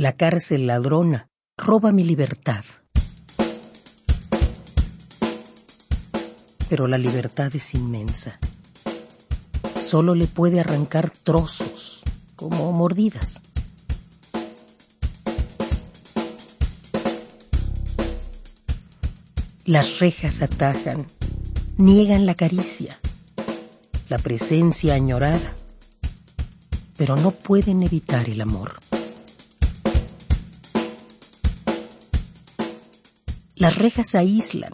La cárcel ladrona roba mi libertad. Pero la libertad es inmensa. Solo le puede arrancar trozos, como mordidas. Las rejas atajan, niegan la caricia, la presencia añorada, pero no pueden evitar el amor. Las rejas aíslan,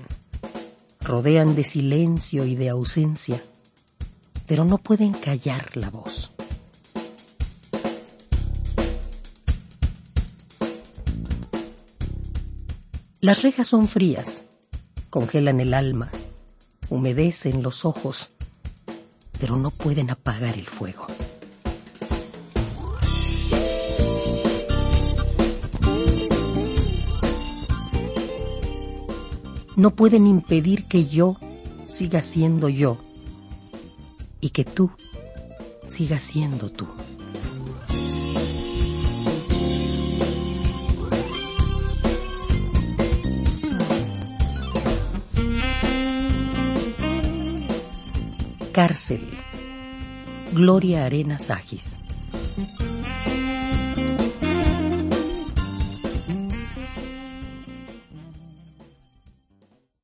rodean de silencio y de ausencia, pero no pueden callar la voz. Las rejas son frías, congelan el alma, humedecen los ojos, pero no pueden apagar el fuego. No pueden impedir que yo siga siendo yo y que tú sigas siendo tú. Cárcel. Gloria Arenas Agis.